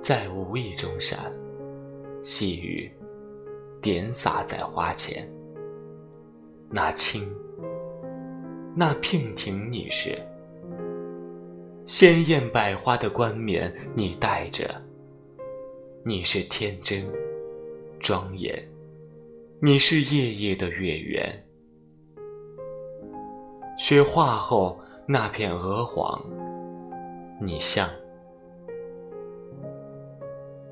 在无意中闪，细雨点洒在花前。那青，那娉婷，你是鲜艳百花的冠冕，你戴着。你是天真庄严，你是夜夜的月圆。雪化后那片鹅黄，你像。